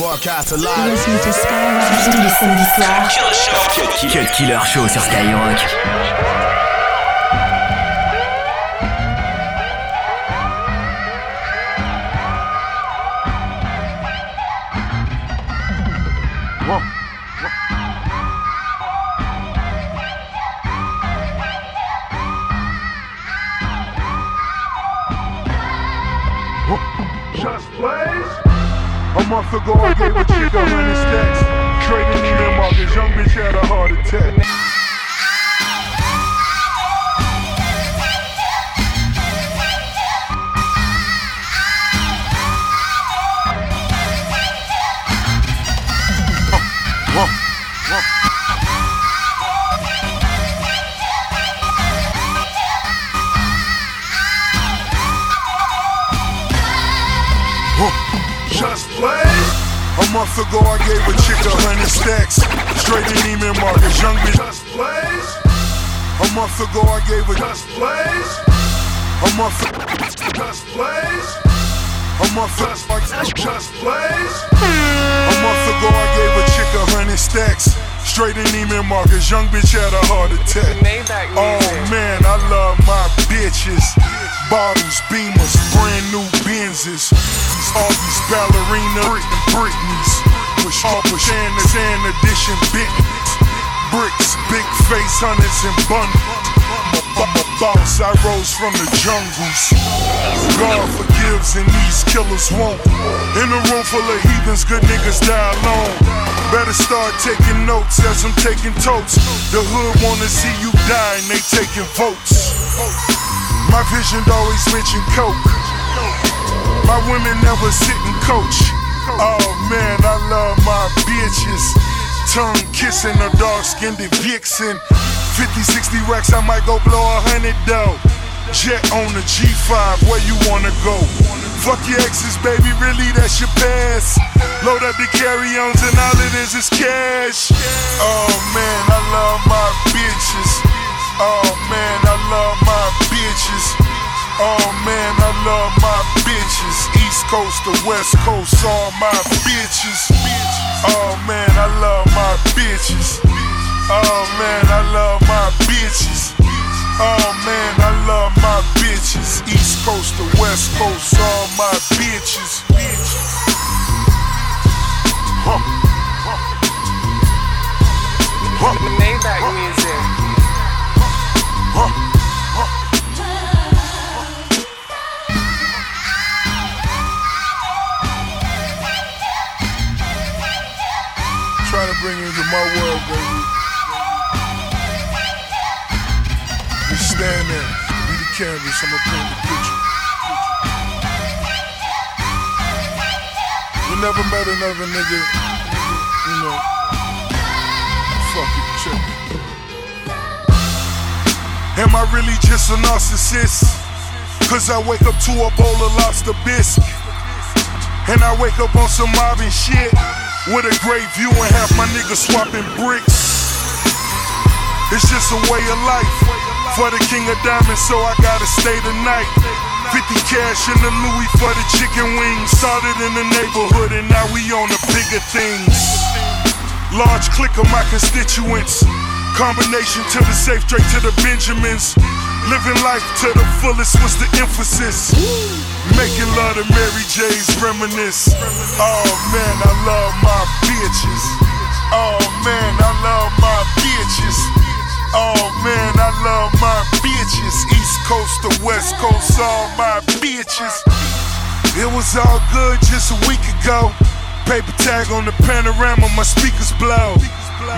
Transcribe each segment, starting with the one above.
Broadcast alive. to Skyrock tous les samedis soirs. Cut Killer Show sur Skyrock. Marcus, young bitch. Just plays. A month ago, I gave a just plays. A month. Just plays. A month. Just like just plays. A month ago, I gave a chick a hundred stacks. Straight in Neiman Marcus, young bitch had a heart attack. Oh man, I love my bitches. Bottles, beamers, brand new Benzes. All these ballerina Brit- Britneys. Push all push and the sand edition Bentleys. Bricks, big face, hundreds and. I'm boss, I rose from the jungles. God forgives and these killers won't. In a room full of heathens, good niggas die alone. Better start taking notes as I'm taking totes. The hood wanna see you die and they taking votes. My vision always mention coke. My women never sit and coach. Oh man, I love my bitches. Tongue kissing a dark skinned vixen. 50, 60 racks, I might go blow a hundred though. Jet on the G5, where you wanna go? Fuck your exes, baby, really that's your past. Load up the carry-ons and all it is is cash. Oh man, I love my bitches. Oh man, I love my bitches. Oh man, I love my bitches. East Coast to West Coast, all my bitches. Oh man, I love my bitches. Oh man, I love my bitches. Oh man, I love my bitches. East Coast to West Coast, all my bitches. Huh. Huh. Music. Huh. Bring into my world, baby. You stand there, be the canvas, I'ma paint the picture. You never met another nigga, you know. Fuck it, check. Am I really just a narcissist? Cause I wake up to a bowl of lobster bisque. And I wake up on some Marvin shit. With a great view and half my niggas swapping bricks. It's just a way of life. For the king of diamonds, so I gotta stay the night. 50 cash in the Louis for the chicken wings. Started in the neighborhood and now we on the bigger things. Large clique of my constituents. Combination to the safe, straight to the Benjamins. Living life to the fullest, was the emphasis? Making love to Mary J's reminisce. Oh man, I love my bitches. Oh man, I love my bitches. Oh man, I love my bitches. East Coast to West Coast, all my bitches. It was all good just a week ago. Paper tag on the panorama, my speakers blow.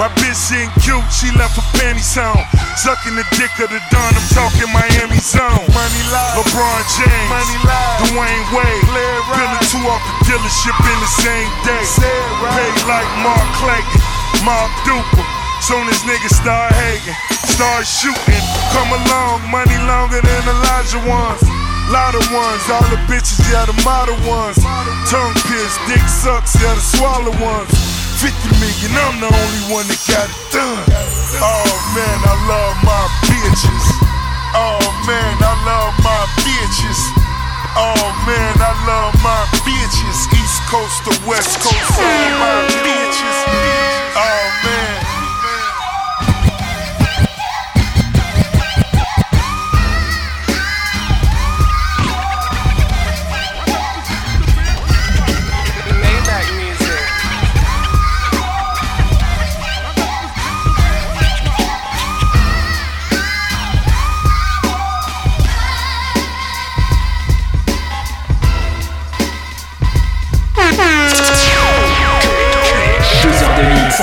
My bitch ain't cute, she left her panties on. Sucking the dick of the Don, I'm talking Miami zone. Money live, LeBron James, Money live, Dwyane Wade. Feeling two off the dealership in the same day. Right. Paid like Mark Clayton, Mark Duper. Soon as niggas start hating, start shooting. Come along, money longer than Elijah ones. Lot of ones, all the bitches, yeah, the model ones. Tongue pierced, dick sucks, yeah, the swallow ones. 50 million, I'm the only one that got it done. Oh man, I love my bitches. Oh man, I love my bitches. Oh man, I love my bitches. East Coast to West Coast, all my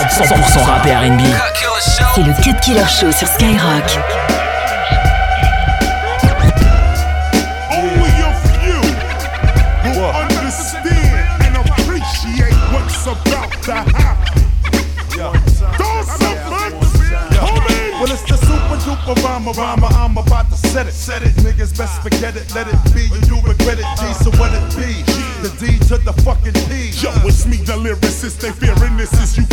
100%, rap et R&B. C'est le Cut Killer Show sur Skyrock. Well, it's the super. I'm about to set it. Set it. Niggas best forget it. Let it be. You regret it. G, so what it be? The D to the fucking P. Yo, it's me, the lyricist. They fearing this is you.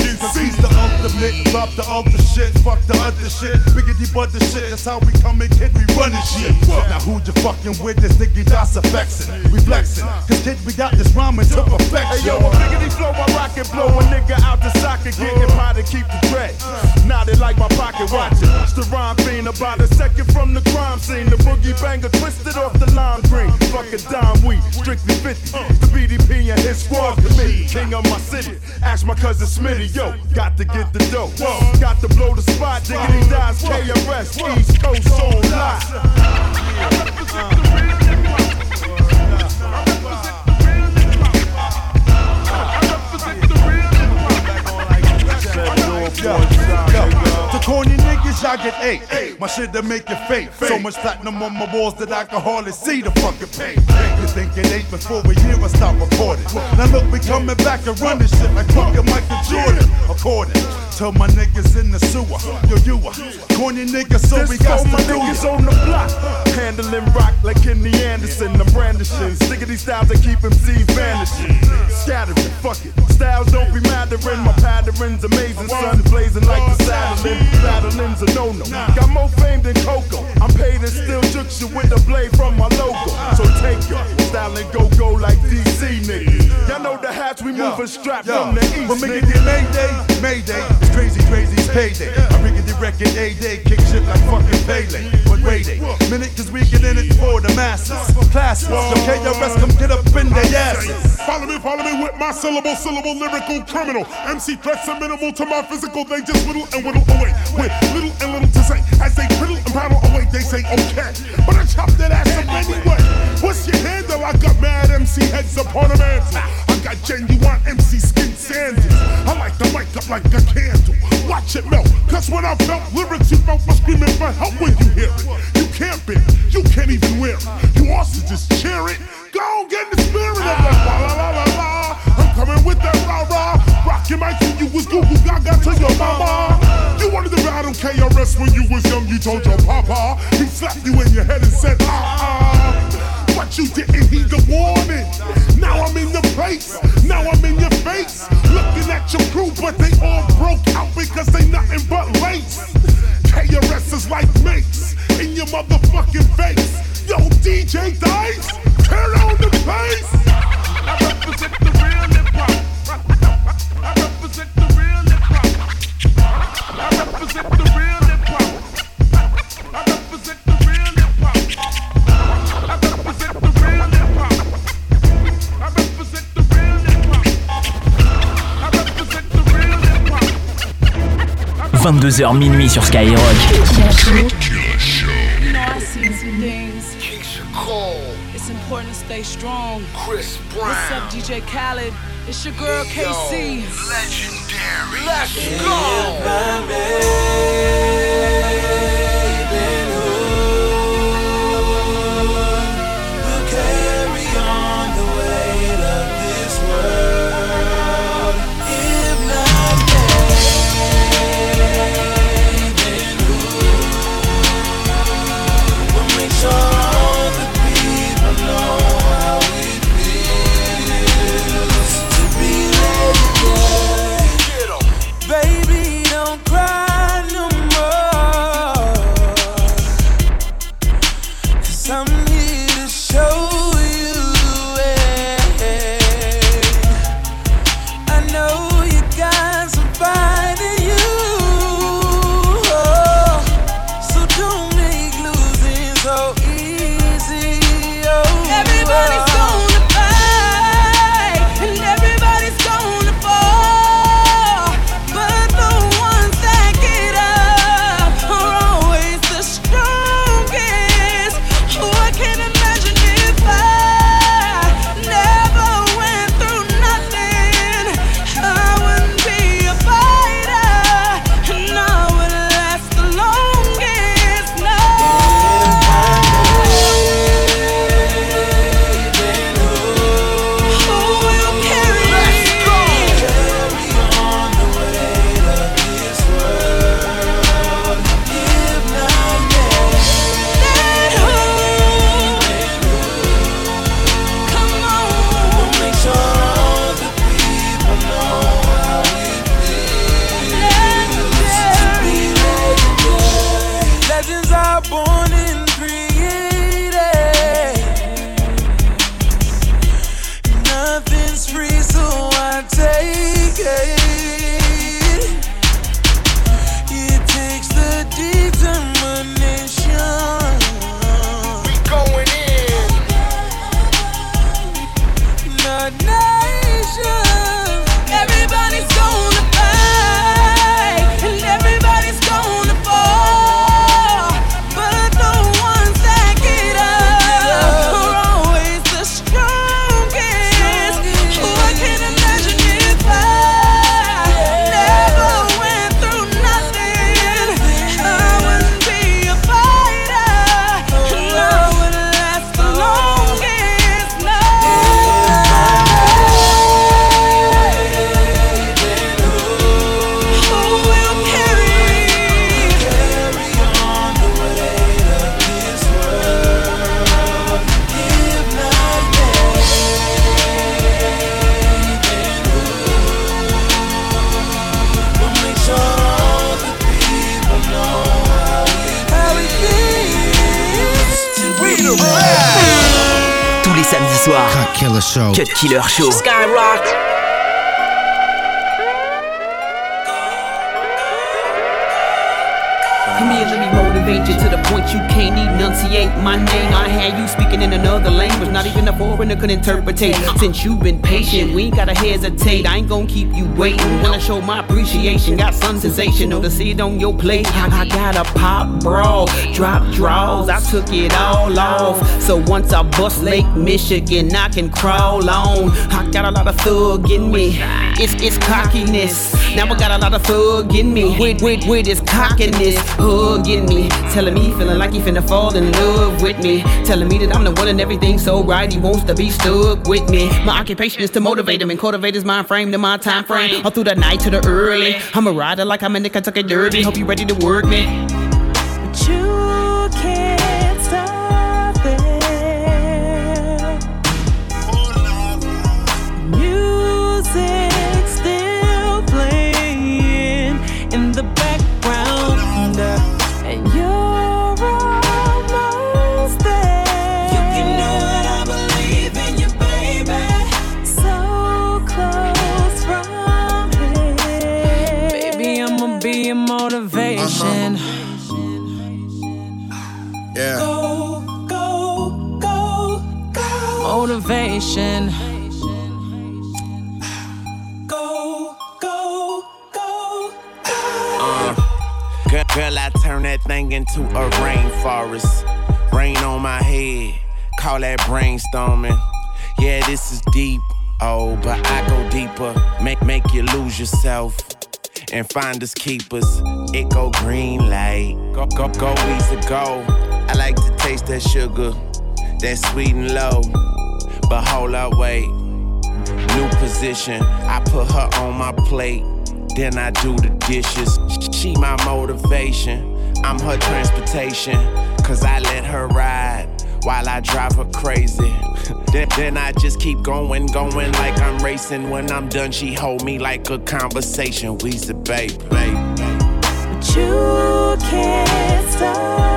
The ultra shit, fuck the other shit, biggity but the shit, that's how we come and kid, we running shit. Now who you fucking with this nigga that's affecting, we flexing, cause kid we got this rhyming to perfection. Hey yo, a biggity flow, my rocket blow a nigga out the socket, getting pie to keep the. Now they like my pocket watching. It's the rhyme fiend about a second from the crime scene. The boogie banger twisted off the lime green. Fucking dime weed, strictly 50. The BDP and his squad. King of my city. Ask my cousin Smitty, yo, got to get the dough. Got to blow the spot, diggity dies, KRS, East Coast on live. Yo, yo, to corny niggas, y'all get eight. My shit to make you fake. So much platinum on my walls that I can hardly see the fucking paint. You think it ain't before a year I stop recording. Now look, we coming back and running shit like fucking Michael Jordan. According to my niggas in the sewer. Yo, you a corny niggas, so we got my niggas on the block. Handling rock like Kenny Anderson. I'm brandishing. Stick of these styles that keep MCs vanishing. Scattering, fuck it. Styles don't be mattering. My pattern's amazing. Sun blazing like the saddling. Battling's a no no. Got more fame than Coco. I'm paid and still jukes you with a blade from my logo. So take it. Styling go go like DC niggas. Y'all know the hats we moving strapped Yo, from the east. When we nigga. get Mayday, Mayday, it's crazy, crazy, it's payday. I riggedy record A day, kick shit like fucking Pele. But wait a minute, cause we get in it for the masses. Classes, yo, KRS, come get up in their asses. Follow me, follow me with my syllable, syllable, lyrical criminal. MC threats are minimal to my physical, they just whittle and whittle away. With little and little to say, as they whittle and paddle away, they say okay. But I chop that ass up anyway. What's your handle? I got mad MC heads upon a mantle. I got genuine MC skin sandals. I like the mic up like a candle. Watch it melt, cause when I felt lyrics, you felt my screaming for help when you hear it. You can't it, you can't even wear it. You also just cheer it. Go get in the spirit of that la la la la. I'm coming with that rah rah. Rockin' mics when you was Google Gaga to your mama. You wanted to battle KRS when you was young, you told your papa. He slapped you in your head and said, ah ah. But you didn't heed the warning. Now I'm in the place. Now I'm in your face. Looking at your crew, but they all broke out because they nothing but lace. KRS is like mates in your motherfucking face. Yo, DJ 22h minuit sur Skyrock. Killer Show. You know, I see some things. It's important to stay strong. Chris Brown. What's up, DJ Khaled? It's your girl KC. Legendary. Let's go. Killer Show. Cut Killer Show. Skyrock. Come here, let me you to the point you can't enunciate my name. I had you speaking in another language, not even a foreigner could interpretate. Since you've been patient, we ain't gotta hesitate. I ain't gonna keep you waiting. Wanna show my appreciation, got some sensational to see it on your plate. I, I got a pop brawl, drop draws, I took it all off. So once I bust Lake Michigan, I can crawl on. I got a lot of thug in me, it's, it's cockiness. Now I got a lot of thug in me, with, with, with this cockiness, hugging me, telling me feeling like he finna fall in love with me, telling me that I'm the one and everything so right, he wants to be stuck with me. My occupation is to motivate him and cultivate his mind frame to my time frame, all through the night to the early. I'm a rider like I'm in the Kentucky Derby. Hope you ready to work me. You Girl, girl, I turn that thing into a rainforest. Rain on my head, call that brainstorming. Yeah, this is deep, oh, but I go deeper. Make make you lose yourself and find us keepers. It go green light, go go go easy go. I like to taste that sugar, that sweet and low. But hold up, wait. New position, I put her on my plate. Then I do the dishes. She my motivation. I'm her transportation. Cause I let her ride while I drive her crazy. then, then I just keep going, going like I'm racing. When I'm done, she hold me like a conversation. We's the baby, baby. But you can't stop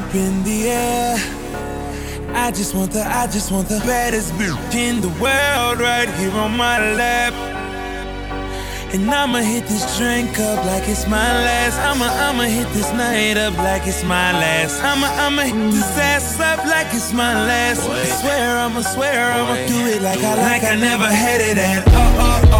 up in the air. I just want the, I just want the baddest bitch in the world right here on my lap. And I'ma hit this drink up like it's my last. I'ma, I'ma hit this night up like it's my last. I'ma, I'ma hit this ass up like it's my last. I swear, I'ma swear, I'ma do it like I like I never had it at. Oh, oh, oh.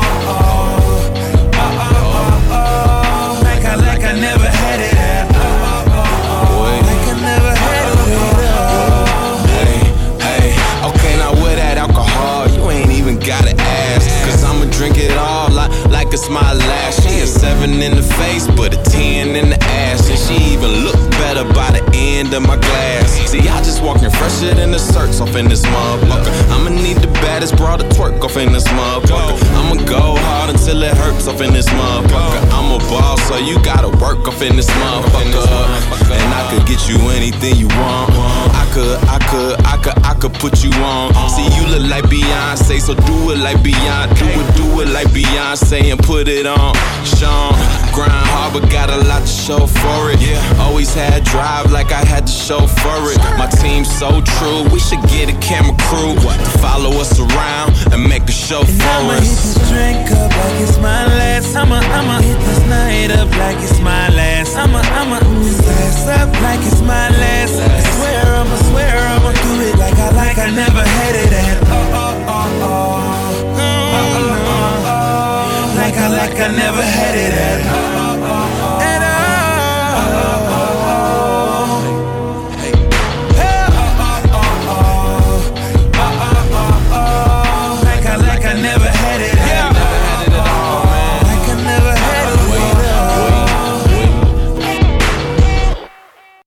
Seven in the face, but a ten in the ass. And she even look better by the end of my glass. See, I just walking fresher than the certs off in this motherfucker. I'ma need the baddest broad to twerk off in this motherfucker. I'ma go hard until it hurts off in this motherfucker. Boss, so you gotta work off in this motherfucker. And I could get you anything you want. I could, I could, I could, I could put you on. See, you look like Beyonce, so do it like Beyonce. Do it, do it like Beyonce and put it on. Sean, grind hard, but got a lot to show for it. Always had drive like I had to show for it. My team's so true, we should get a camera crew to follow us around and make a show And I'ma for hit us. this drink up like it's my last. I'ma, I'ma hit this night up like it's my last. I'm